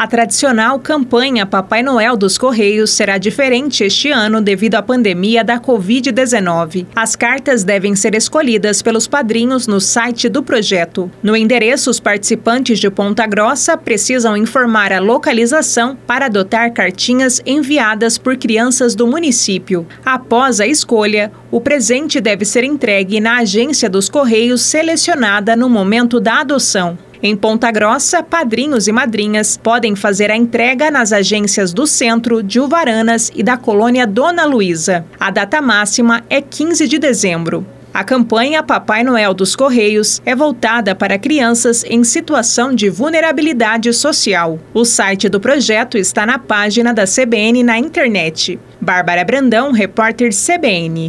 A tradicional campanha Papai Noel dos Correios será diferente este ano devido à pandemia da Covid-19. As cartas devem ser escolhidas pelos padrinhos no site do projeto. No endereço, os participantes de Ponta Grossa precisam informar a localização para adotar cartinhas enviadas por crianças do município. Após a escolha, o presente deve ser entregue na agência dos Correios selecionada no momento da adoção. Em Ponta Grossa, padrinhos e madrinhas podem fazer a entrega nas agências do Centro, de Uvaranas e da colônia Dona Luísa. A data máxima é 15 de dezembro. A campanha Papai Noel dos Correios é voltada para crianças em situação de vulnerabilidade social. O site do projeto está na página da CBN na internet. Bárbara Brandão, repórter CBN.